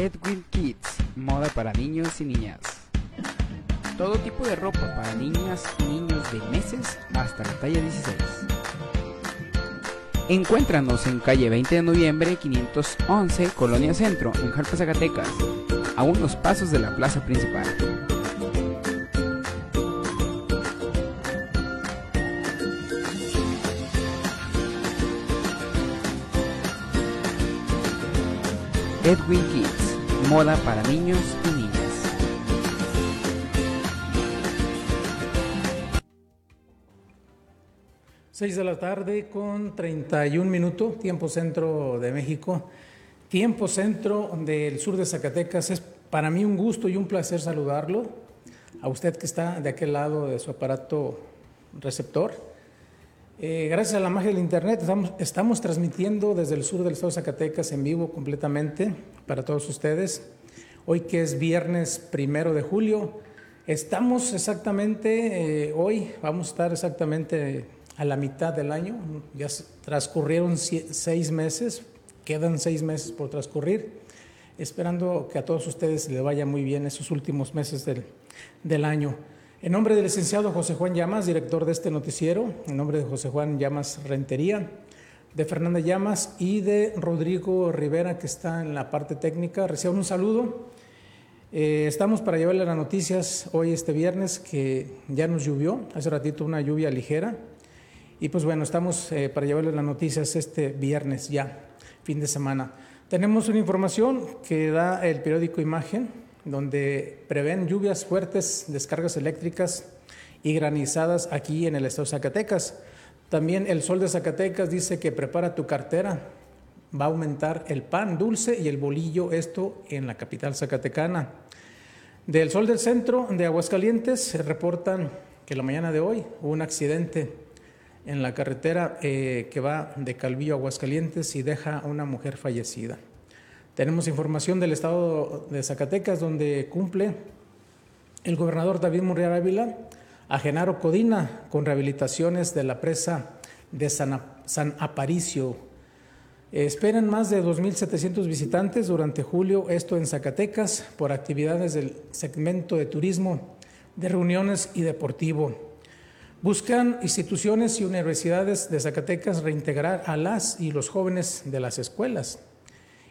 Edwin Kids, moda para niños y niñas. Todo tipo de ropa para niñas y niños de meses hasta la talla 16. Encuéntranos en calle 20 de noviembre 511, Colonia Centro, en Jalpa, Zacatecas, a unos pasos de la plaza principal. Edwin Kids, moda para niños y niñas. Seis de la tarde con 31 minutos, tiempo centro de México, tiempo centro del sur de Zacatecas. Es para mí un gusto y un placer saludarlo, a usted que está de aquel lado de su aparato receptor. Eh, gracias a la magia del Internet estamos, transmitiendo desde el sur del estado de Zacatecas en vivo completamente para todos ustedes. Hoy que es viernes primero de julio, estamos exactamente, eh, hoy vamos a estar exactamente a la mitad del año, ya transcurrieron seis meses, quedan seis meses por transcurrir, esperando que a todos ustedes les vaya muy bien esos últimos meses del, del año. En nombre del licenciado José Juan Llamas, director de este noticiero, en nombre de José Juan Llamas Rentería, de Fernanda Llamas y de Rodrigo Rivera, que está en la parte técnica, reciban un saludo. Eh, estamos para llevarle las noticias hoy, este viernes, que ya nos llovió, hace ratito una lluvia ligera. Y pues bueno, estamos eh, para llevarle las noticias este viernes ya, fin de semana. Tenemos una información que da el periódico Imagen, donde prevén lluvias fuertes, descargas eléctricas y granizadas aquí en el estado de Zacatecas. También el Sol de Zacatecas dice que prepara tu cartera. Va a aumentar el pan dulce y el bolillo, esto en la capital zacatecana. Del Sol del Centro de Aguascalientes reportan que la mañana de hoy hubo un accidente en la carretera eh, que va de Calvillo a Aguascalientes y deja a una mujer fallecida. Tenemos información del estado de Zacatecas donde cumple el gobernador David Murriar Ávila a Genaro Codina con rehabilitaciones de la presa de San, San Aparicio. esperan más de 2.700 visitantes durante julio, esto en Zacatecas, por actividades del segmento de turismo, de reuniones y deportivo. Buscan instituciones y universidades de Zacatecas reintegrar a las y los jóvenes de las escuelas.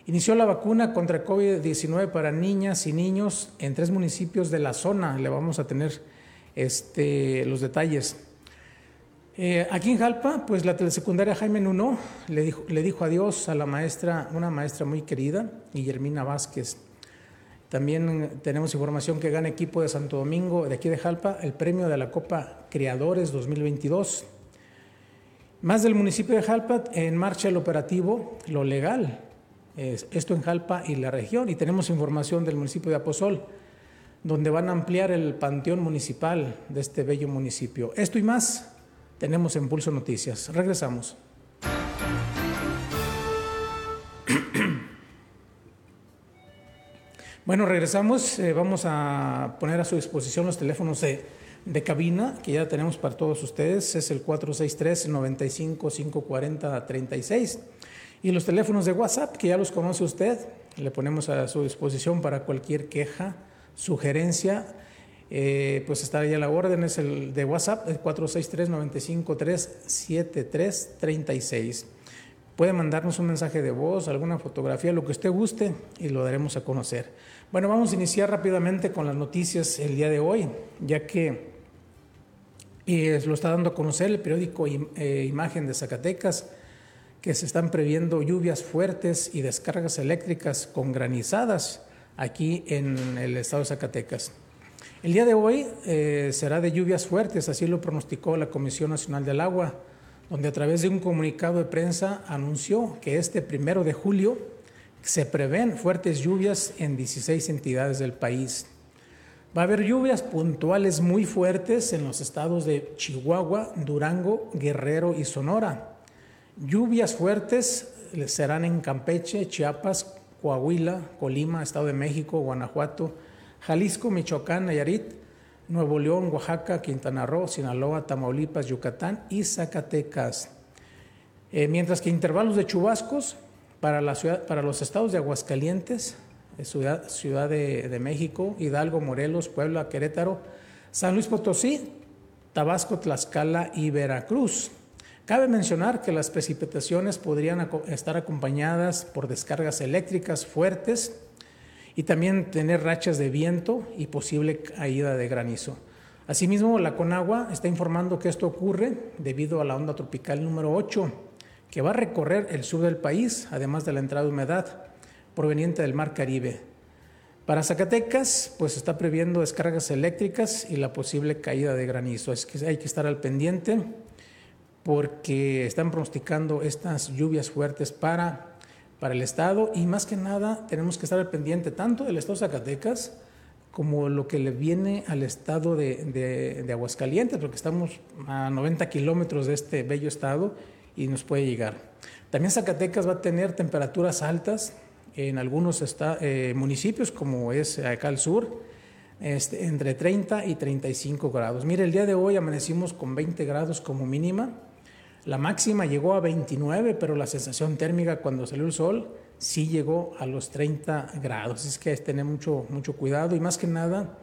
Inició la vacuna contra COVID-19 para niñas y niños en tres municipios de la zona. Le vamos a tener este, los detalles. Eh, aquí en Jalpa, pues la telesecundaria Jaime Nuno le dijo, le dijo adiós a la maestra, una maestra muy querida, Guillermina Vázquez. También tenemos información que gana equipo de Santo Domingo, de aquí de Jalpa, el premio de la Copa Creadores 2022. Más del municipio de Jalpa, en marcha el operativo Lo Legal, esto en Jalpa y la región. Y tenemos información del municipio de Aposol, donde van a ampliar el panteón municipal de este bello municipio. Esto y más tenemos en Pulso Noticias. Regresamos. Bueno, regresamos. Eh, vamos a poner a su disposición los teléfonos de, de, cabina que ya tenemos para todos ustedes. Es el 463 95 540 36 y los teléfonos de WhatsApp, que ya los conoce usted, le ponemos a su disposición para cualquier queja, sugerencia, eh, pues está ahí a la orden, es el de WhatsApp, el 463-953-7336. Puede mandarnos un mensaje de voz, alguna fotografía, lo que usted guste y lo daremos a conocer. Bueno, vamos a iniciar rápidamente con las noticias el día de hoy, ya que eh, lo está dando a conocer el periódico eh, Imagen de Zacatecas que se están previendo lluvias fuertes y descargas eléctricas con granizadas aquí en el estado de Zacatecas. El día de hoy eh, será de lluvias fuertes, así lo pronosticó la Comisión Nacional del Agua, donde a través de un comunicado de prensa anunció que este primero de julio se prevén fuertes lluvias en 16 entidades del país. Va a haber lluvias puntuales muy fuertes en los estados de Chihuahua, Durango, Guerrero y Sonora Lluvias fuertes serán en Campeche, Chiapas, Coahuila, Colima, Estado de México, Guanajuato, Jalisco, Michoacán, Nayarit, Nuevo León, Oaxaca, Quintana Roo, Sinaloa, Tamaulipas, Yucatán y Zacatecas. Eh, mientras que intervalos de chubascos para, la ciudad, para los estados de Aguascalientes, Ciudad, Ciudad de, de México, Hidalgo, Morelos, Puebla, Querétaro, San Luis Potosí, Tabasco, Tlaxcala y Veracruz. Cabe mencionar que las precipitaciones podrían estar acompañadas por descargas eléctricas fuertes y también tener rachas de viento y posible caída de granizo. Asimismo, la Conagua está informando que esto ocurre debido a la onda tropical número 8, que va a recorrer el sur del país, además de la entrada de humedad proveniente del Mar Caribe. Para Zacatecas, pues está previendo descargas eléctricas y la posible caída de granizo. Hay que estar al pendiente porque están pronosticando estas lluvias fuertes para, para el estado y más que nada tenemos que estar al pendiente tanto del estado de Zacatecas como lo que le viene al estado de, de, de Aguascalientes, porque estamos a 90 kilómetros de este bello estado y nos puede llegar. También Zacatecas va a tener temperaturas altas, en algunos está, eh, municipios, como es acá al sur, este, entre 30 y 35 grados. Mire, el día de hoy amanecimos con 20 grados como mínima. La máxima llegó a 29, pero la sensación térmica cuando salió el sol sí llegó a los 30 grados. Es que que tener mucho, mucho cuidado y más que nada,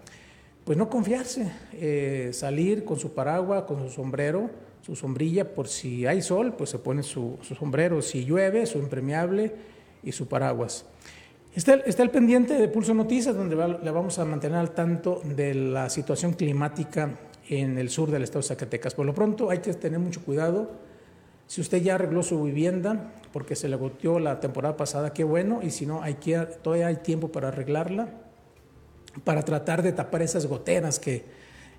pues no confiarse, eh, salir con su paraguas, con su sombrero, su sombrilla, por si hay sol, pues se pone su, su sombrero, si llueve, su impermeable y su paraguas. Está, está el pendiente de Pulso Noticias, donde va, le vamos a mantener al tanto de la situación climática en el sur del estado de Zacatecas. Por lo pronto hay que tener mucho cuidado. Si usted ya arregló su vivienda porque se le goteó la temporada pasada, qué bueno, y si no, hay todavía hay tiempo para arreglarla, para tratar de tapar esas goteras que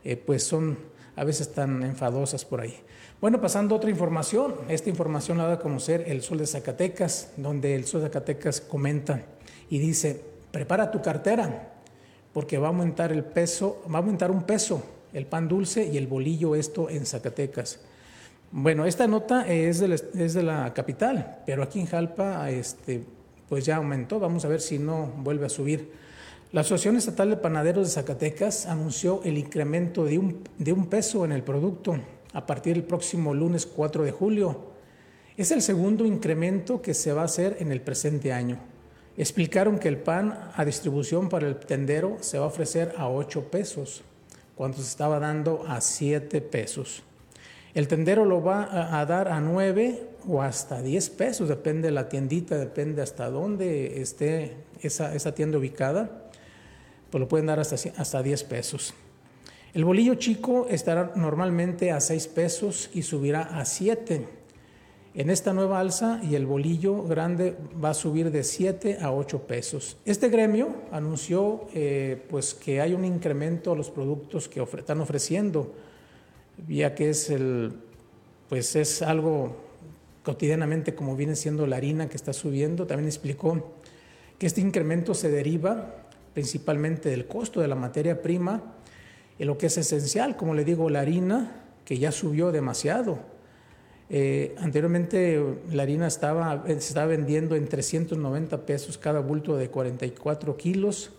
eh, pues son a veces tan enfadosas por ahí. Bueno, pasando a otra información, esta información la da a conocer el Sol de Zacatecas, donde el Sol de Zacatecas comenta y dice, prepara tu cartera, porque va a aumentar el peso, va a aumentar un peso el pan dulce y el bolillo esto en Zacatecas. Bueno, esta nota es de la, capital, pero aquí en Jalpa este, pues ya aumentó, vamos a ver si no vuelve a subir. La Asociación Estatal de Panaderos de Zacatecas anunció el incremento de un, de un peso en el producto a partir del próximo lunes 4 de julio. Es el segundo incremento que se va a hacer en el presente año. Explicaron que el pan a distribución para el tendero se va a ofrecer a 8 pesos, cuando se estaba dando a 7 pesos. El tendero lo va a dar a 9 o hasta 10 pesos, depende de la tiendita, depende hasta dónde esté esa, tienda ubicada, pues lo pueden dar hasta, hasta 10 pesos. El bolillo chico estará normalmente a 6 pesos y subirá a 7. En esta nueva alza y el bolillo grande va a subir de 7 a 8 pesos. Este gremio anunció eh, pues que hay un incremento a los productos que están ofreciendo, ya que es, el, pues es algo cotidianamente como viene siendo la harina que está subiendo. También explicó que este incremento se deriva principalmente del costo de la materia prima en lo que es esencial, como le digo, la harina, que ya subió demasiado. Eh, anteriormente la harina estaba, se estaba vendiendo en 390 pesos cada bulto de 44 kilos.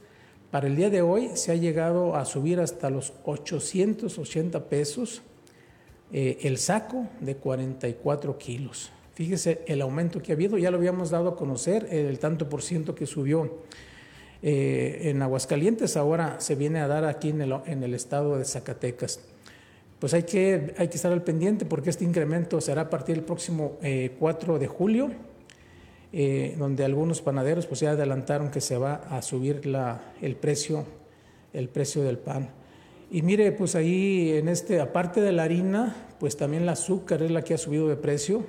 Para el día de hoy se ha llegado a subir hasta los 880 pesos eh, el saco de 44 kilos. Fíjese el aumento que ha habido, ya lo habíamos dado a conocer, el tanto por ciento que subió eh, en Aguascalientes, ahora se viene a dar aquí en el estado de Zacatecas. Pues hay que, hay que estar al pendiente porque este incremento será a partir del próximo eh, 4 de julio, eh, donde algunos panaderos pues ya adelantaron que se va a subir la, el, precio, el precio del pan. Y mire, pues ahí en este, aparte de la harina, pues también el azúcar es la que ha subido de precio,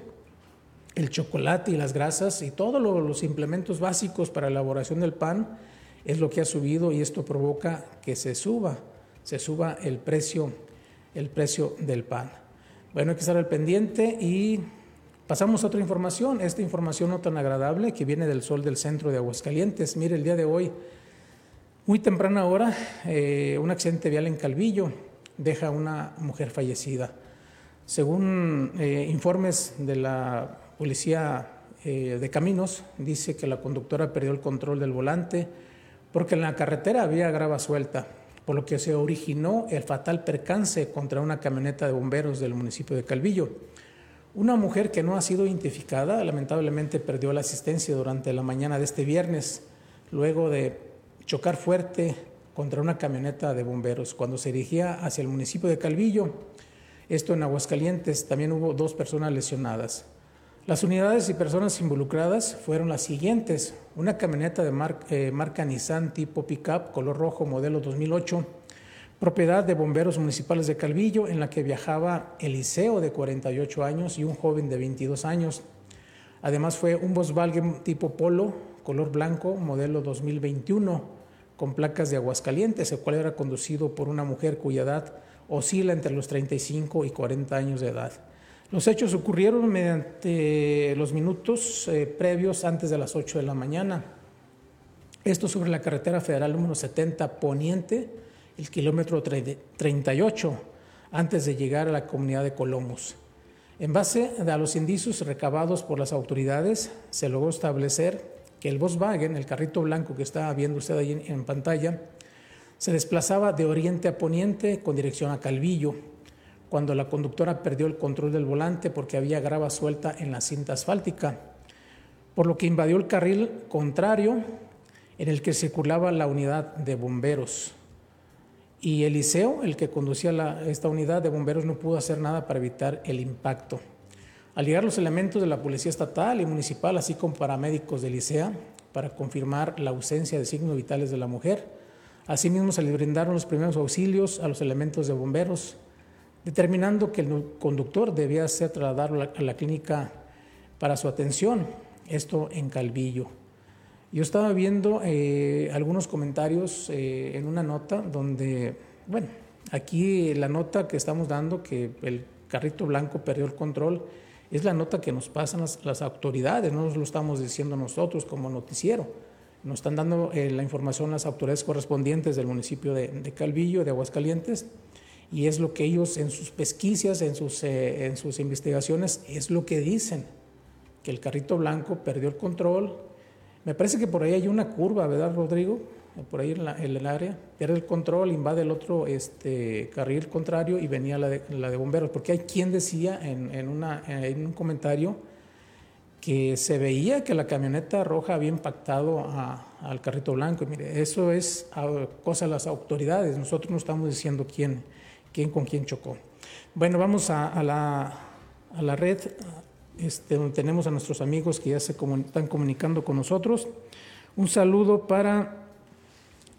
el chocolate y las grasas y todos los implementos básicos para la elaboración del pan es lo que ha subido y esto provoca que se suba, se suba el precio, el precio del pan. Bueno, hay que estar al pendiente y pasamos a otra información, esta información no tan agradable que viene del sol del centro de Aguascalientes. Mire, el día de hoy, muy temprana hora, eh, un accidente vial en Calvillo deja a una mujer fallecida. Según eh, informes de la Policía eh, de Caminos, dice que la conductora perdió el control del volante, porque en la carretera había grava suelta, por lo que se originó el fatal percance contra una camioneta de bomberos del municipio de Calvillo. Una mujer que no ha sido identificada lamentablemente perdió la asistencia durante la mañana de este viernes. luego de chocar fuerte contra una camioneta de bomberos cuando se dirigía hacia el municipio de Calvillo. Esto en Aguascalientes. También hubo dos personas lesionadas. Las unidades y personas involucradas fueron las siguientes. Una camioneta de eh, marca Nissan tipo pickup color rojo modelo 2008, propiedad de bomberos municipales de Calvillo, en la que viajaba Eliseo de 48 años y un joven de 22 años. Además fue un Volkswagen tipo Polo color blanco modelo 2021 con placas de Aguascalientes, el cual era conducido por una mujer cuya edad oscila entre los 35 y 40 años de edad. Los hechos ocurrieron mediante los minutos eh, previos antes de las 8 de la mañana. Esto sobre la carretera federal número 70 Poniente, el kilómetro 38, antes de llegar a la comunidad de Colomos. En base a los indicios recabados por las autoridades, se logró establecer que el Volkswagen, el carrito blanco que está viendo usted ahí en pantalla, se desplazaba de oriente a poniente con dirección a Calvillo cuando la conductora perdió el control del volante porque había grava suelta en la cinta asfáltica, por lo que invadió el carril contrario en el que circulaba la unidad de bomberos. Y Eliseo, el que conducía esta unidad de bomberos, no pudo hacer nada para evitar el impacto. Al llegar los elementos de la Policía Estatal y Municipal, así como paramédicos de Elisea, para confirmar la ausencia de signos vitales de la mujer, asimismo se le brindaron los primeros auxilios a los elementos de bomberos, determinando que el conductor debía ser trasladado a la clínica para su atención, esto en Calvillo. Yo estaba viendo eh, algunos comentarios eh, en una nota donde, bueno, aquí la nota que estamos dando, que el carrito blanco perdió el control, es la nota que nos pasan las, autoridades, no nos lo estamos diciendo nosotros como noticiero. Nos están dando eh, la información las autoridades correspondientes del municipio de, de Calvillo, de Aguascalientes, y es lo que ellos en sus pesquisas, en sus, eh, en sus investigaciones, es lo que dicen, que el carrito blanco perdió el control. Me parece que por ahí hay una curva, ¿verdad, Rodrigo? Por ahí en, el área, pierde el control, invade el otro este, carril contrario y venía la de, la de bomberos, porque hay quien decía en, en, una, en un comentario que se veía que la camioneta roja había impactado al carrito blanco. Y mire, eso es cosa de las autoridades, nosotros no estamos diciendo quién quién con quién chocó. Bueno, vamos a, la, a la, red este, donde tenemos a nuestros amigos que ya se están comunicando con nosotros. Un saludo para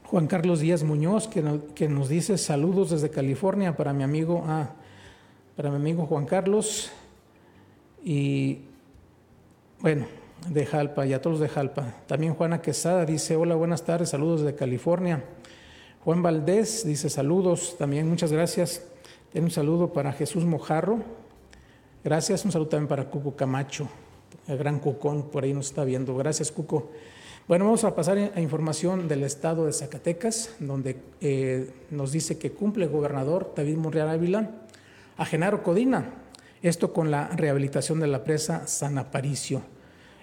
Juan Carlos Díaz Muñoz, que, nos dice saludos desde California para mi amigo, ah, para mi amigo Juan Carlos. Y bueno, de Jalpa y a todos de Jalpa. También Juana Quesada dice, hola, buenas tardes, saludos desde California. Juan Valdés dice saludos, también muchas gracias. Tiene un saludo para Jesús Mojarro. Gracias, un saludo también para Cuco Camacho, el gran Cucón, por ahí nos está viendo. Gracias, Cuco. Bueno, vamos a pasar a información del estado de Zacatecas, donde eh, nos dice que cumple el gobernador David Monreal Ávila a Genaro Codina, esto con la rehabilitación de la presa San Aparicio.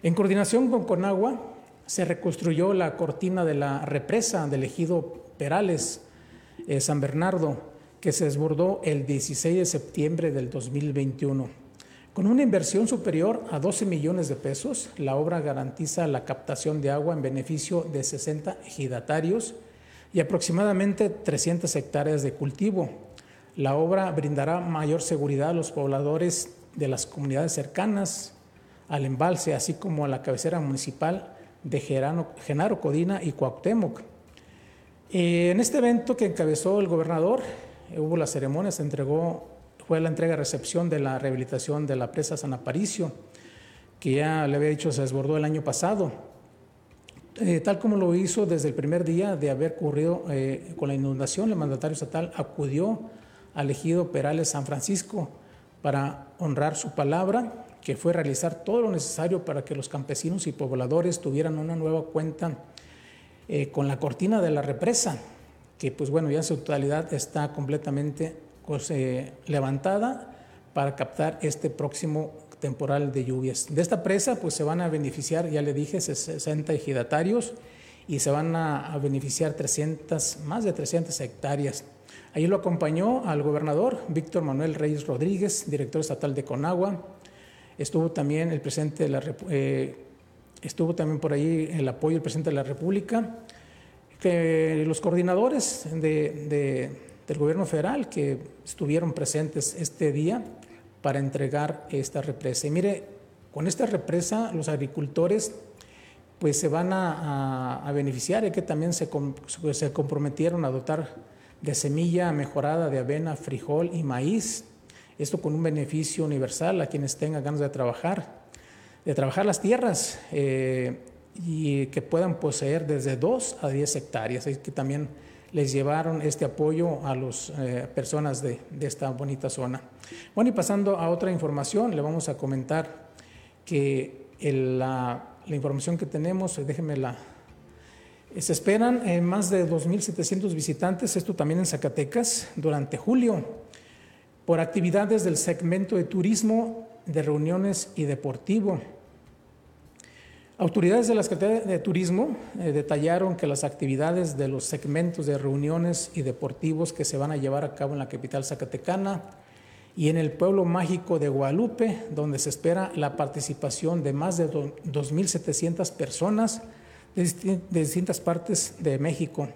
En coordinación con Conagua, se reconstruyó la cortina de la represa del ejido Perales, eh, San Bernardo, que se desbordó el 16 de septiembre del 2021. Con una inversión superior a 12 millones de pesos, la obra garantiza la captación de agua en beneficio de 60 ejidatarios y aproximadamente 300 hectáreas de cultivo. La obra brindará mayor seguridad a los pobladores de las comunidades cercanas al embalse, así como a la cabecera municipal de Genaro Codina y Cuauhtémoc eh, en este evento que encabezó el gobernador, eh, hubo la ceremonia, se entregó, fue la entrega-recepción de la rehabilitación de la presa San Aparicio, que ya le había dicho se desbordó el año pasado. Eh, tal como lo hizo desde el primer día de haber ocurrido con la inundación, el mandatario estatal acudió al ejido Perales San Francisco para honrar su palabra, que fue realizar todo lo necesario para que los campesinos y pobladores tuvieran una nueva cuenta eh, con la cortina de la represa, que pues bueno, ya en su totalidad está completamente pues, eh, levantada para captar este próximo temporal de lluvias. De esta presa pues se van a beneficiar, ya le dije, 60 ejidatarios y se van a, beneficiar 300, más de 300 hectáreas. Ahí lo acompañó al gobernador Víctor Manuel Reyes Rodríguez, director estatal de Conagua. Estuvo también el presidente de la, eh, estuvo también por ahí el apoyo del presidente de la República, que los coordinadores de, del gobierno federal que estuvieron presentes este día para entregar esta represa. Y mire, con esta represa los agricultores pues se van a, beneficiar y que también se, se comprometieron a dotar de semilla mejorada de avena, frijol y maíz. Esto con un beneficio universal a quienes tengan ganas de trabajar, de trabajar las tierras eh, y que puedan poseer desde 2 a 10 hectáreas. Es que también les llevaron este apoyo a las eh, personas de, esta bonita zona. Bueno, y pasando a otra información, le vamos a comentar que la, información que tenemos, déjenme la, se esperan eh, más de 2.700 visitantes, esto también en Zacatecas, durante julio, por actividades del segmento de turismo, de reuniones y deportivo. Autoridades de la Secretaría de Turismo eh, detallaron que las actividades de los segmentos de reuniones y deportivos que se van a llevar a cabo en la capital zacatecana y en el pueblo mágico de Guadalupe, donde se espera la participación de más de 2.700 personas, de, distintas partes de México.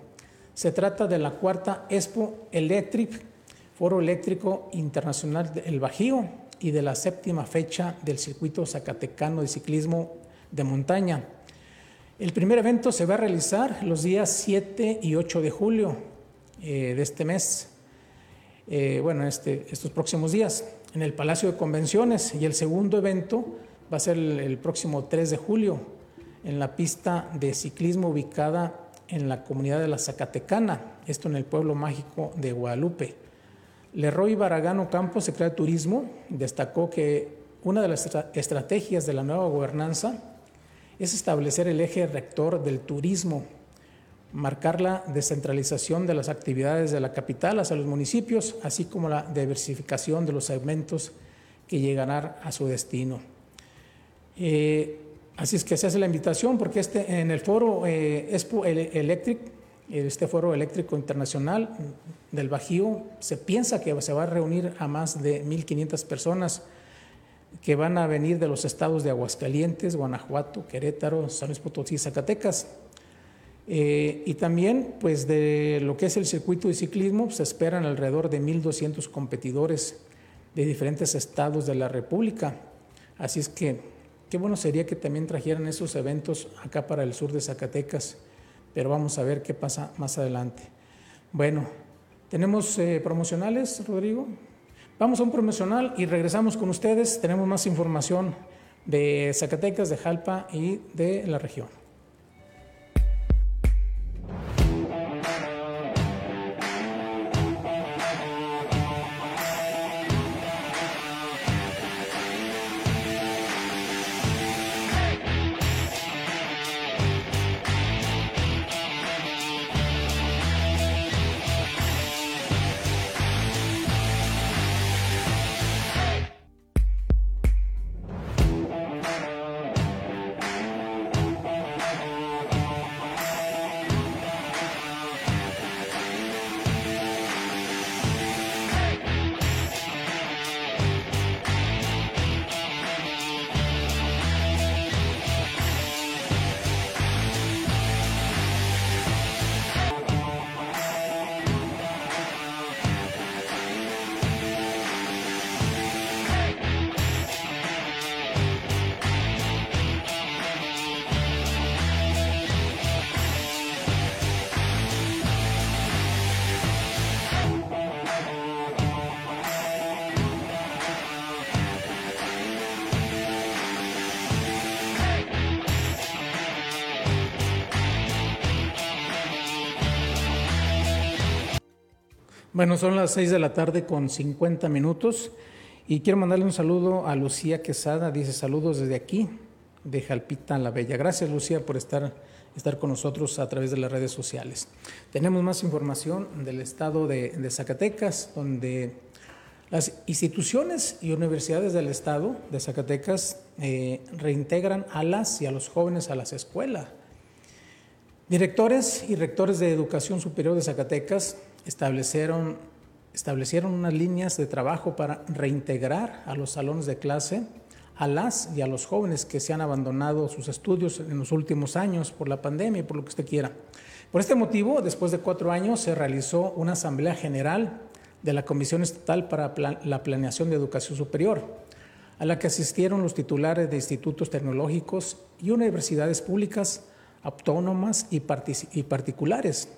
Se trata de la cuarta Expo Electric, Foro Eléctrico Internacional del Bajío, y de la séptima fecha del circuito zacatecano de ciclismo de montaña. El primer evento se va a realizar los días 7 y 8 de julio eh, de este mes, eh, bueno, este, estos próximos días, en el Palacio de Convenciones, y el segundo evento va a ser el próximo 3 de julio en la pista de ciclismo ubicada en la comunidad de la Zacatecana, esto en el pueblo mágico de Guadalupe. Leroy Baragano Campos, secretario de Turismo, destacó que una de las estrategias de la nueva gobernanza es establecer el eje rector del turismo, marcar la descentralización de las actividades de la capital hacia los municipios, así como la diversificación de los segmentos que llegarán a su destino. Eh, Así es que se hace la invitación porque este, en el foro eh, Expo Electric, este foro eléctrico internacional del Bajío, se piensa que se va a reunir a más de 1.500 personas que van a venir de los estados de Aguascalientes, Guanajuato, Querétaro, San Luis Potosí, Zacatecas. Eh, y también, pues de lo que es el circuito de ciclismo, se esperan alrededor de 1.200 competidores de diferentes estados de la República. Así es que Qué bueno sería que también trajeran esos eventos acá para el sur de Zacatecas, pero vamos a ver qué pasa más adelante. Bueno, ¿tenemos eh, promocionales, Rodrigo? Vamos a un promocional y regresamos con ustedes. Tenemos más información de Zacatecas, de Jalpa y de la región. Bueno, son las 6 de la tarde con 50 minutos y quiero mandarle un saludo a Lucía Quesada, dice saludos desde aquí, de Jalpita la Bella. Gracias Lucía por estar, estar con nosotros a través de las redes sociales. Tenemos más información del estado de, Zacatecas, donde las instituciones y universidades del estado de Zacatecas eh, reintegran a las y a los jóvenes a las escuelas. Directores y rectores de educación superior de Zacatecas establecieron, establecieron unas líneas de trabajo para reintegrar a los salones de clase a las y a los jóvenes que se han abandonado sus estudios en los últimos años por la pandemia y por lo que usted quiera. Por este motivo, después de cuatro años, se realizó una asamblea general de la Comisión Estatal para la Planeación de Educación Superior, a la que asistieron los titulares de institutos tecnológicos y universidades públicas, autónomas y, particulares.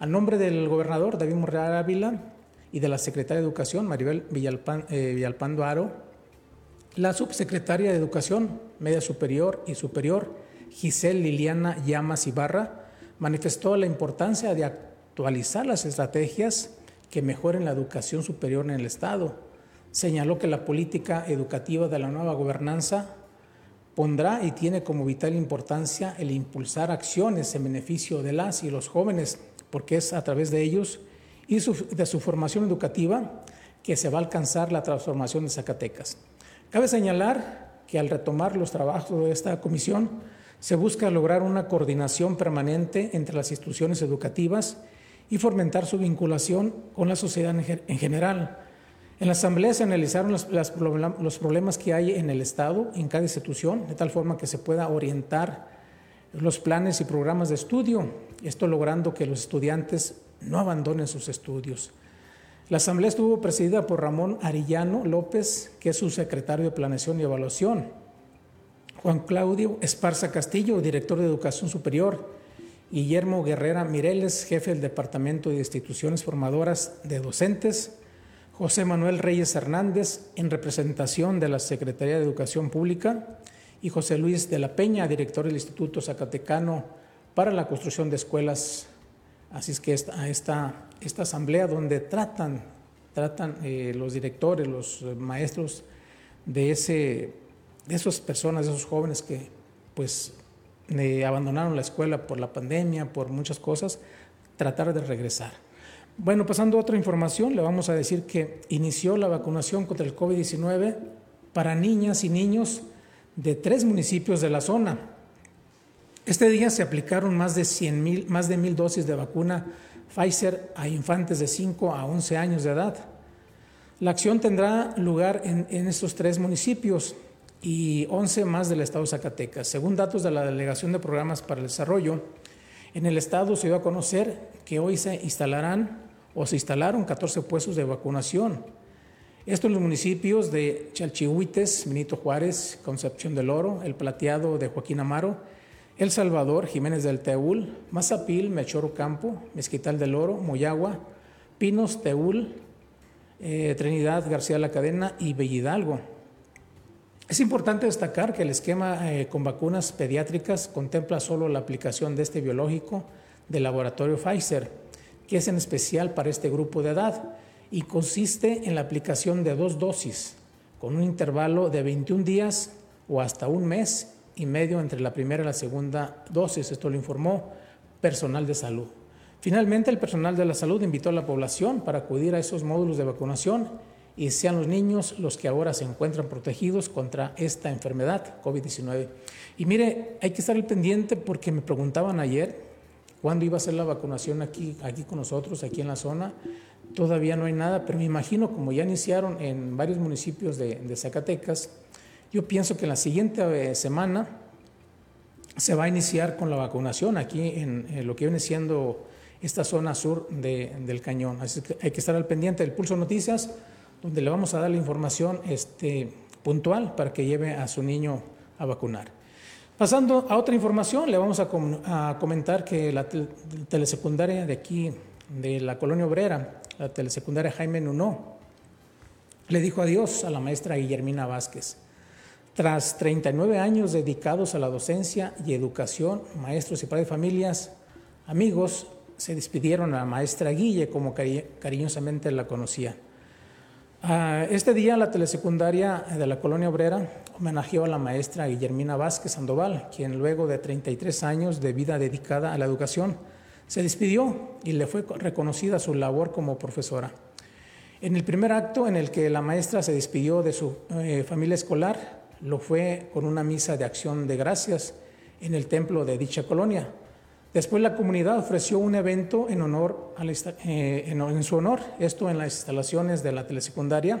A nombre del gobernador David Morreal Ávila y de la secretaria de Educación Maribel Villalpan, eh, Villalpando Aro, la subsecretaria de Educación Media Superior y Superior, Giselle Liliana Llamas Ibarra, manifestó la importancia de actualizar las estrategias que mejoren la educación superior en el Estado. Señaló que la política educativa de la nueva gobernanza pondrá y tiene como vital importancia el impulsar acciones en beneficio de las y los jóvenes, porque es a través de ellos y de su formación educativa que se va a alcanzar la transformación de Zacatecas. Cabe señalar que al retomar los trabajos de esta comisión, se busca lograr una coordinación permanente entre las instituciones educativas y fomentar su vinculación con la sociedad en general. En la asamblea se analizaron los, problemas que hay en el Estado, en cada institución, de tal forma que se pueda orientar los planes y programas de estudio, esto logrando que los estudiantes no abandonen sus estudios. La asamblea estuvo presidida por Ramón Arillano López, que es su secretario de Planeación y Evaluación. Juan Claudio Esparza Castillo, director de Educación Superior, Guillermo Guerrera Mireles, jefe del Departamento de Instituciones Formadoras de Docentes, José Manuel Reyes Hernández, en representación de la Secretaría de Educación Pública, y José Luis de la Peña, director del Instituto Zacatecano para la Construcción de Escuelas. Así es que esta, esta, esta asamblea donde tratan, tratan eh, los directores, los maestros de ese de esas personas, de esos jóvenes que pues abandonaron la escuela por la pandemia, por muchas cosas, tratar de regresar. Bueno, pasando a otra información, le vamos a decir que inició la vacunación contra el COVID-19 para niñas y niños de tres municipios de la zona. Este día se aplicaron más de 100 mil, más de mil dosis de vacuna Pfizer a infantes de 5 a 11 años de edad. La acción tendrá lugar en, en estos tres municipios y 11 más del Estado de Zacatecas. Según datos de la Delegación de Programas para el Desarrollo, en el Estado se dio a conocer que hoy se instalarán o se instalaron 14 puestos de vacunación. Esto en los municipios de Chalchihuites, Benito Juárez, Concepción del Oro, El Plateado de Joaquín Amaro, El Salvador, Jiménez del Teúl, Mazapil, Mechoro Campo, Mezquital del Oro, Moyagua, Pinos, Teúl, eh, Trinidad García La Cadena y Bellidalgo. Es importante destacar que el esquema eh, con vacunas pediátricas contempla solo la aplicación de este biológico del laboratorio Pfizer, que es en especial para este grupo de edad y consiste en la aplicación de dos dosis, con un intervalo de 21 días o hasta un mes y medio entre la primera y la segunda dosis. Esto lo informó personal de salud. Finalmente, el personal de la salud invitó a la población para acudir a esos módulos de vacunación y sean los niños los que ahora se encuentran protegidos contra esta enfermedad COVID-19. Y mire, hay que estar al pendiente porque me preguntaban ayer cuándo iba a ser la vacunación aquí, aquí con nosotros, aquí en la zona. Todavía no hay nada, pero me imagino como ya iniciaron en varios municipios de, Zacatecas, yo pienso que la siguiente eh, semana se va a iniciar con la vacunación aquí en, lo que viene siendo esta zona sur del cañón. Así que hay que estar al pendiente del Pulso Noticias donde le vamos a dar la información este, puntual para que lleve a su niño a vacunar. Pasando a otra información, le vamos a, comentar que la telesecundaria de aquí, de la colonia obrera, la telesecundaria Jaime Nuno, le dijo adiós a la maestra Guillermina Vázquez. Tras 39 años dedicados a la docencia y educación, maestros y padres de familias, amigos, se despidieron a la maestra Guille, como cariñosamente la conocía. Ah, este día la telesecundaria de la colonia obrera homenajeó a la maestra Guillermina Vázquez Sandoval, quien luego de 33 años de vida dedicada a la educación, se despidió y le fue reconocida su labor como profesora. En el primer acto en el que la maestra se despidió de su eh, familia escolar, lo fue con una misa de acción de gracias en el templo de dicha colonia, Después la comunidad ofreció un evento en, honor eh, en, su honor, esto en las instalaciones de la telesecundaria,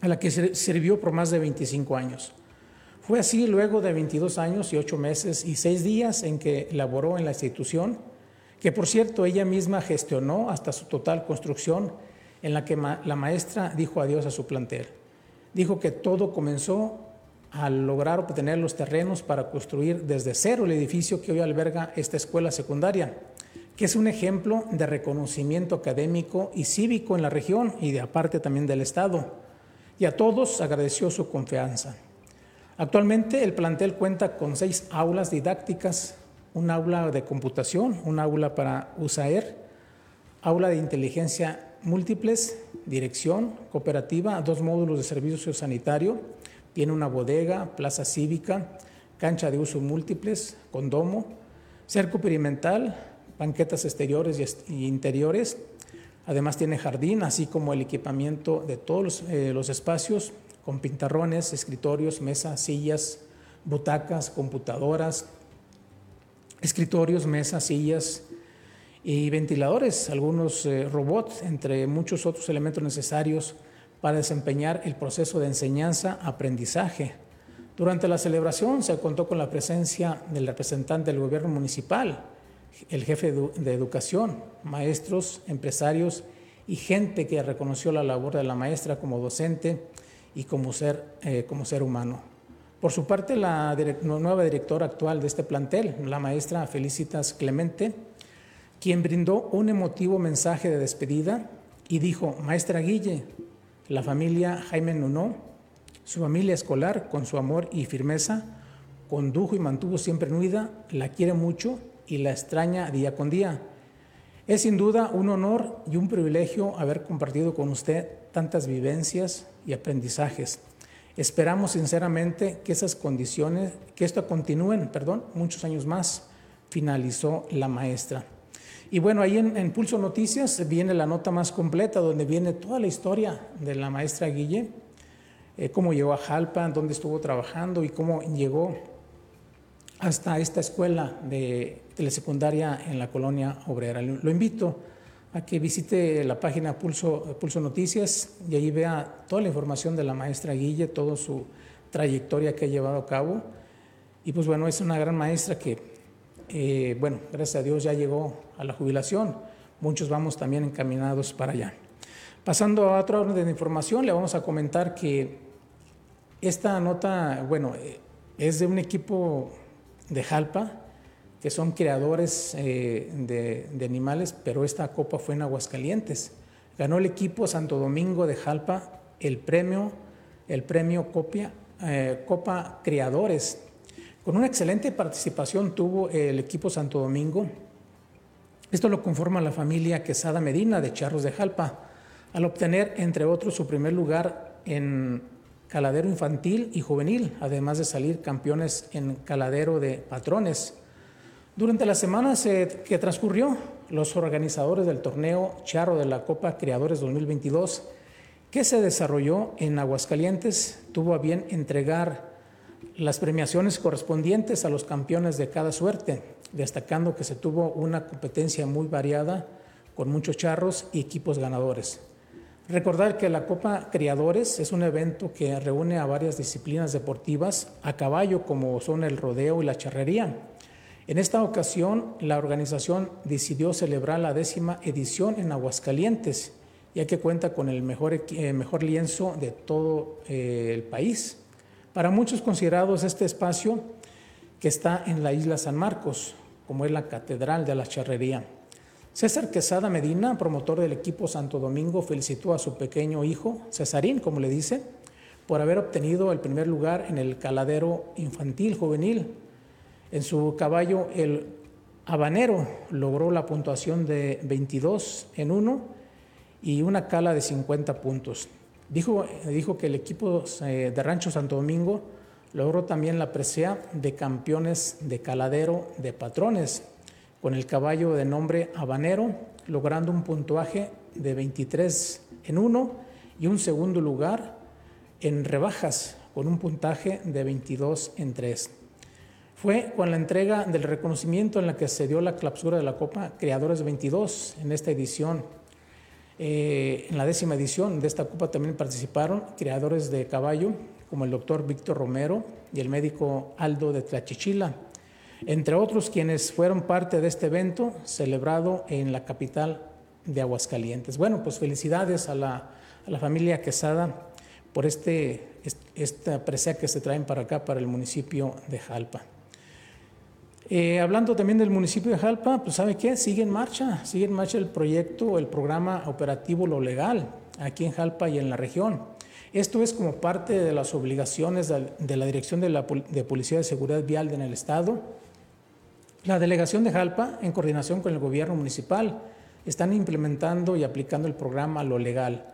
a la que sirvió por más de 25 años. Fue así luego de 22 años y 8 meses y 6 días en que laboró en la institución, que por cierto ella misma gestionó hasta su total construcción, en la que la maestra dijo adiós a su plantel. Dijo que todo comenzó al lograr obtener los terrenos para construir desde cero el edificio que hoy alberga esta escuela secundaria, que es un ejemplo de reconocimiento académico y cívico en la región y de aparte también del Estado. Y a todos agradeció su confianza. Actualmente el plantel cuenta con seis aulas didácticas, un aula de computación, un aula para USAER, aula de inteligencia múltiples, dirección, cooperativa, dos módulos de servicio sanitario, tiene una bodega, plaza cívica, cancha de uso múltiples, condomo, cerco perimental, banquetas exteriores y interiores. Además tiene jardín, así como el equipamiento de todos los, eh, los espacios con pintarrones, escritorios, mesas, sillas, butacas, computadoras, escritorios, mesas, sillas y ventiladores, algunos eh, robots, entre muchos otros elementos necesarios para desempeñar el proceso de enseñanza-aprendizaje. Durante la celebración se contó con la presencia del representante del gobierno municipal, el jefe de educación, maestros, empresarios y gente que reconoció la labor de la maestra como docente y como ser, eh, como ser humano. Por su parte, la nueva directora actual de este plantel, la maestra Felicitas Clemente, quien brindó un emotivo mensaje de despedida y dijo, Maestra Guille, la familia Jaime Nunó, su familia escolar, con su amor y firmeza, condujo y mantuvo siempre unida, la quiere mucho y la extraña día con día. Es sin duda un honor y un privilegio haber compartido con usted tantas vivencias y aprendizajes. Esperamos sinceramente que esas condiciones, que esto continúen, perdón, muchos años más, finalizó la maestra. Y bueno, ahí en, Pulso Noticias viene la nota más completa, donde viene toda la historia de la maestra Guille, eh, cómo llegó a Jalpa, dónde estuvo trabajando y cómo llegó hasta esta escuela de telesecundaria en la colonia obrera. Lo invito a que visite la página Pulso, Pulso Noticias y ahí vea toda la información de la maestra Guille, toda su trayectoria que ha llevado a cabo. Y pues bueno, es una gran maestra que, eh, bueno, gracias a Dios ya llegó a la jubilación. Muchos vamos también encaminados para allá. Pasando a otro orden de información, le vamos a comentar que esta nota, bueno, eh, es de un equipo de Jalpa, que son creadores eh, de, animales, pero esta copa fue en Aguascalientes. Ganó el equipo Santo Domingo de Jalpa el premio, el premio Copia, eh, Copa Creadores. Con una excelente participación tuvo el equipo Santo Domingo. Esto lo conforma la familia Quesada Medina de Charros de Jalpa, al obtener, entre otros, su primer lugar en caladero infantil y juvenil, además de salir campeones en caladero de patrones. Durante la semana que transcurrió, los organizadores del torneo Charro de la Copa Creadores 2022, que se desarrolló en Aguascalientes, tuvo a bien entregar las premiaciones correspondientes a los campeones de cada suerte, destacando que se tuvo una competencia muy variada con muchos charros y equipos ganadores. Recordar que la Copa Criadores es un evento que reúne a varias disciplinas deportivas a caballo como son el rodeo y la charrería en esta ocasión, la organización decidió celebrar la décima edición en Aguascalientes, ya que cuenta con el mejor, eh, mejor lienzo de todo eh, el país. Para muchos considerados este espacio que está en la isla San Marcos, como es la Catedral de la Charrería. César Quesada Medina, promotor del equipo Santo Domingo, felicitó a su pequeño hijo, Cesarín, como le dice, por haber obtenido el primer lugar en el caladero infantil juvenil en su caballo, el habanero logró la puntuación de 22 en 1 y una cala de 50 puntos. Dijo, que el equipo eh, de Rancho Santo Domingo logró también la presea de campeones de caladero de patrones, con el caballo de nombre habanero, logrando un puntuaje de 23 en 1 y un segundo lugar en rebajas, con un puntaje de 22 en 3. Fue con la entrega del reconocimiento en la que se dio la clausura de la Copa Creadores 22 en esta edición. Eh, en la décima edición de esta Copa también participaron creadores de caballo como el doctor Víctor Romero y el médico Aldo de Tlachichila, entre otros quienes fueron parte de este evento celebrado en la capital de Aguascalientes. Bueno, pues felicidades a la, familia Quesada por este, esta presea que se traen para acá, para el municipio de Jalpa. Eh, hablando también del municipio de Jalpa, pues ¿sabe qué? Sigue en marcha, sigue en marcha el proyecto, el programa operativo Lo Legal, aquí en Jalpa y en la región. Esto es como parte de las obligaciones de la Dirección de, la, de Policía de Seguridad Vial en el Estado. La delegación de Jalpa, en coordinación con el gobierno municipal, están implementando y aplicando el programa Lo Legal.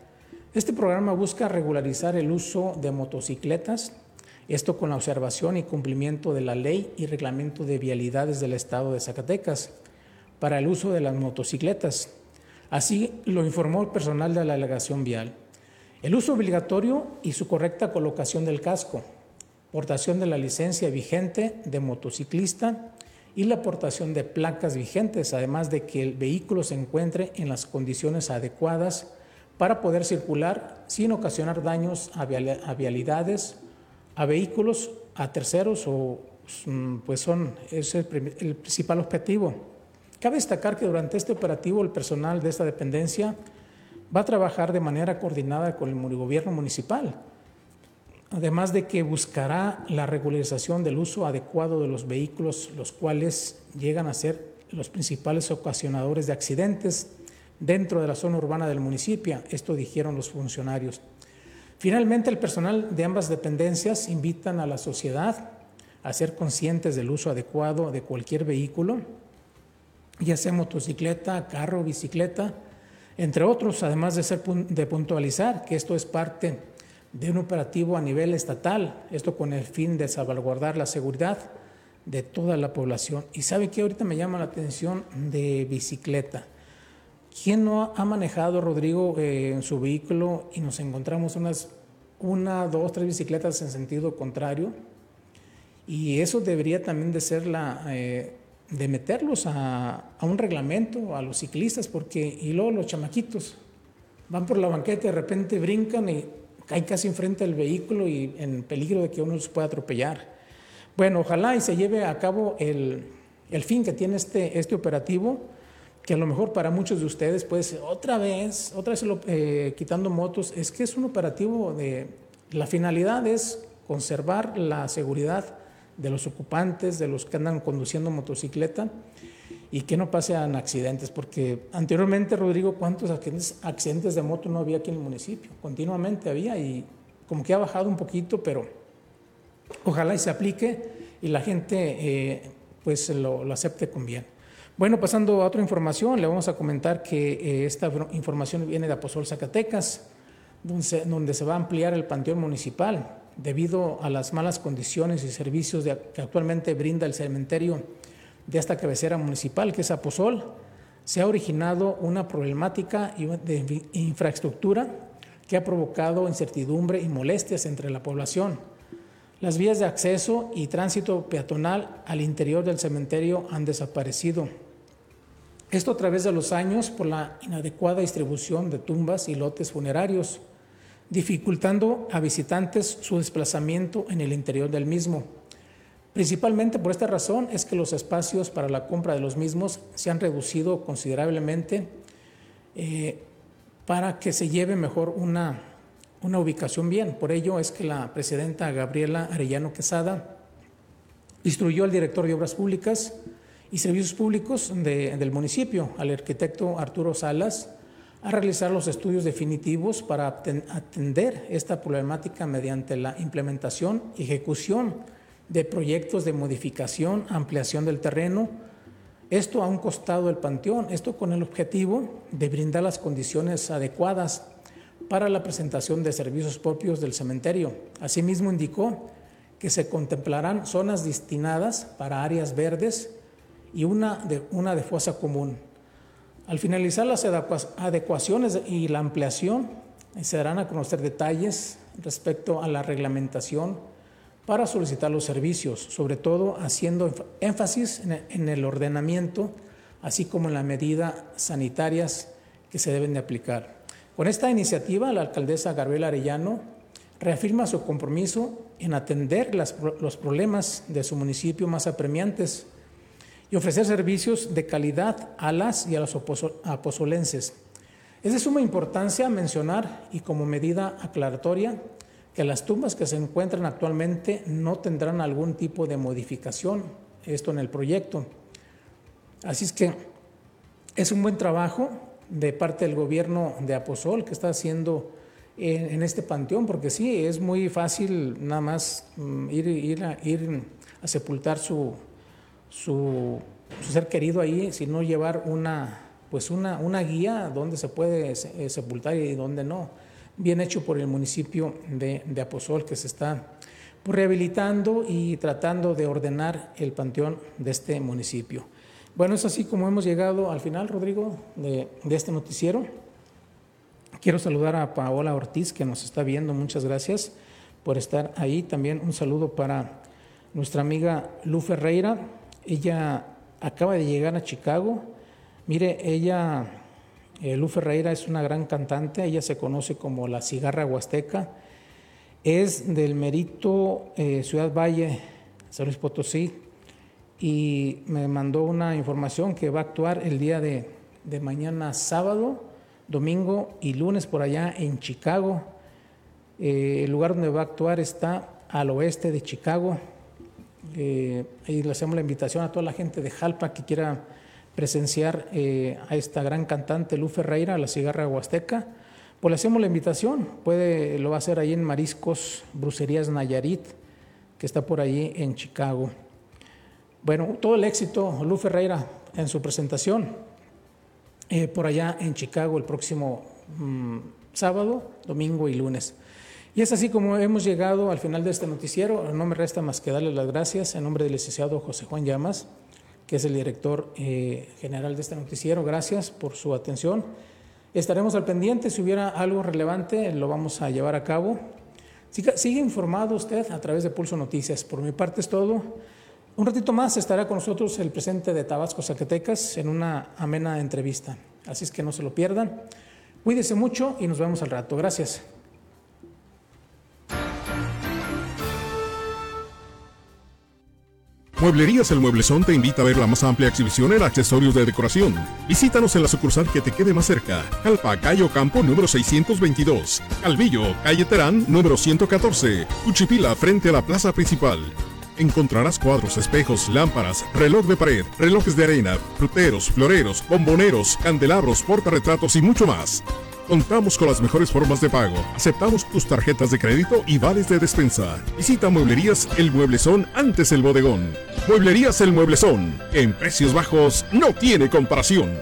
Este programa busca regularizar el uso de motocicletas, esto con la observación y cumplimiento de la ley y reglamento de vialidades del Estado de Zacatecas para el uso de las motocicletas. Así lo informó el personal de la delegación vial. El uso obligatorio y su correcta colocación del casco, portación de la licencia vigente de motociclista y la aportación de placas vigentes, además de que el vehículo se encuentre en las condiciones adecuadas para poder circular sin ocasionar daños a vialidades, a vehículos, a terceros o mm, pues son, es el, el principal objetivo. Cabe destacar que durante este operativo el personal de esta dependencia va a trabajar de manera coordinada con el gobierno municipal, además de que buscará la regularización del uso adecuado de los vehículos, los cuales llegan a ser los principales ocasionadores de accidentes dentro de la zona urbana del municipio. Esto dijeron los funcionarios. Finalmente, el personal de ambas dependencias invitan a la sociedad a ser conscientes del uso adecuado de cualquier vehículo, ya sea motocicleta, carro, bicicleta, entre otros, además de, ser, de puntualizar que esto es parte de un operativo a nivel estatal, esto con el fin de salvaguardar la seguridad de toda la población. Y sabe que ahorita me llama la atención de bicicleta. ¿Quién no ha manejado, Rodrigo, eh, en su vehículo y nos encontramos unas, una, dos, tres bicicletas en sentido contrario? Y eso debería también de ser la, eh, de meterlos a, a, un reglamento, a los ciclistas, porque, y luego los chamaquitos van por la banqueta y de repente brincan y caen casi enfrente del vehículo y en peligro de que uno se pueda atropellar. Bueno, ojalá y se lleve a cabo el, el fin que tiene este, este operativo que a lo mejor para muchos de ustedes puede ser otra vez, otra vez eh, quitando motos, es que es un operativo de, la finalidad es conservar la seguridad de los ocupantes, de los que andan conduciendo motocicleta y que no pasen accidentes, porque anteriormente, Rodrigo, ¿cuántos accidentes de moto no había aquí en el municipio? Continuamente había y como que ha bajado un poquito, pero ojalá y se aplique y la gente eh, pues lo, lo acepte con bien. Bueno, pasando a otra información, le vamos a comentar que eh, esta información viene de Aposol Zacatecas, donde se, va a ampliar el panteón municipal debido a las malas condiciones y servicios que actualmente brinda el cementerio de esta cabecera municipal, que es Aposol. Se ha originado una problemática de infraestructura que ha provocado incertidumbre y molestias entre la población. Las vías de acceso y tránsito peatonal al interior del cementerio han desaparecido. Esto a través de los años por la inadecuada distribución de tumbas y lotes funerarios, dificultando a visitantes su desplazamiento en el interior del mismo. Principalmente por esta razón es que los espacios para la compra de los mismos se han reducido considerablemente eh, para que se lleve mejor una, una ubicación bien. Por ello es que la presidenta Gabriela Arellano Quesada instruyó al director de Obras Públicas y Servicios Públicos del municipio, al arquitecto Arturo Salas, a realizar los estudios definitivos para atender esta problemática mediante la implementación y ejecución de proyectos de modificación, ampliación del terreno, esto a un costado del panteón, esto con el objetivo de brindar las condiciones adecuadas para la presentación de servicios propios del cementerio. Asimismo indicó que se contemplarán zonas destinadas para áreas verdes y una de, una de fosa común. Al finalizar las adecuaciones y la ampliación, se darán a conocer detalles respecto a la reglamentación para solicitar los servicios, sobre todo haciendo énfasis en el ordenamiento, así como en las medidas sanitarias que se deben de aplicar. Con esta iniciativa, la alcaldesa Gabriela Arellano reafirma su compromiso en atender los problemas de su municipio más apremiantes y ofrecer servicios de calidad a las y a los aposolenses. Es de suma importancia mencionar y como medida aclaratoria que las tumbas que se encuentran actualmente no tendrán algún tipo de modificación, esto en el proyecto. Así es que es un buen trabajo de parte del gobierno de Aposol que está haciendo en, este panteón, porque sí, es muy fácil nada más mm, ir, ir a sepultar su, su, ser querido ahí, sino llevar una, pues una, una guía donde se puede eh, sepultar y donde no. Bien hecho por el municipio de, de Aposol que se está pues, rehabilitando y tratando de ordenar el panteón de este municipio. Bueno, es así como hemos llegado al final, Rodrigo, de, de este noticiero. Quiero saludar a Paola Ortiz, que nos está viendo. Muchas gracias por estar ahí. También un saludo para nuestra amiga Lu Ferreira. Ella acaba de llegar a Chicago. Mire, ella, eh, Lu Ferreira, es una gran cantante. Ella se conoce como la cigarra huasteca. Es del Merito eh, Ciudad Valle, San Luis Potosí. Y me mandó una información que va a actuar el día de, mañana sábado domingo y lunes por allá en Chicago. Eh, el lugar donde va a actuar está al oeste de Chicago. Eh, ahí le hacemos la invitación a toda la gente de Jalpa que quiera presenciar eh, a esta gran cantante Lu Ferreira, la cigarra huasteca. Pues le hacemos la invitación, puede, lo va a hacer ahí en Mariscos, Brucerías Nayarit, que está por allí en Chicago. Bueno, todo el éxito, Lu Ferreira, en su presentación. Eh, por allá en Chicago el próximo mm, sábado, domingo y lunes. Y es así como hemos llegado al final de este noticiero. No me resta más que darle las gracias en nombre del licenciado José Juan Llamas, que es el director eh, general de este noticiero. Gracias por su atención. Estaremos al pendiente. Si hubiera algo relevante, lo vamos a llevar a cabo. sigue informado usted a través de Pulso Noticias. Por mi parte es todo. Un ratito más estará con nosotros el presidente de Tabasco, Zacatecas, en una amena entrevista. Así es que no se lo pierdan. Cuídese mucho y nos vemos al rato. Gracias. Mueblerías El Mueblezón te invita a ver la más amplia exhibición en accesorios de decoración. Visítanos en la sucursal que te quede más cerca. Calpa, Cayo Campo, número 622. Calvillo, calle Terán, número 114. Cuchipila, frente a la plaza principal encontrarás cuadros, espejos, lámparas, reloj de pared, relojes de arena, fruteros, floreros, bomboneros, candelabros, portarretratos y mucho más. Contamos con las mejores formas de pago. Aceptamos tus tarjetas de crédito y vales de despensa. Visita Mueblerías El Mueblezón antes el bodegón. Mueblerías El Mueblezón. En precios bajos no tiene comparación.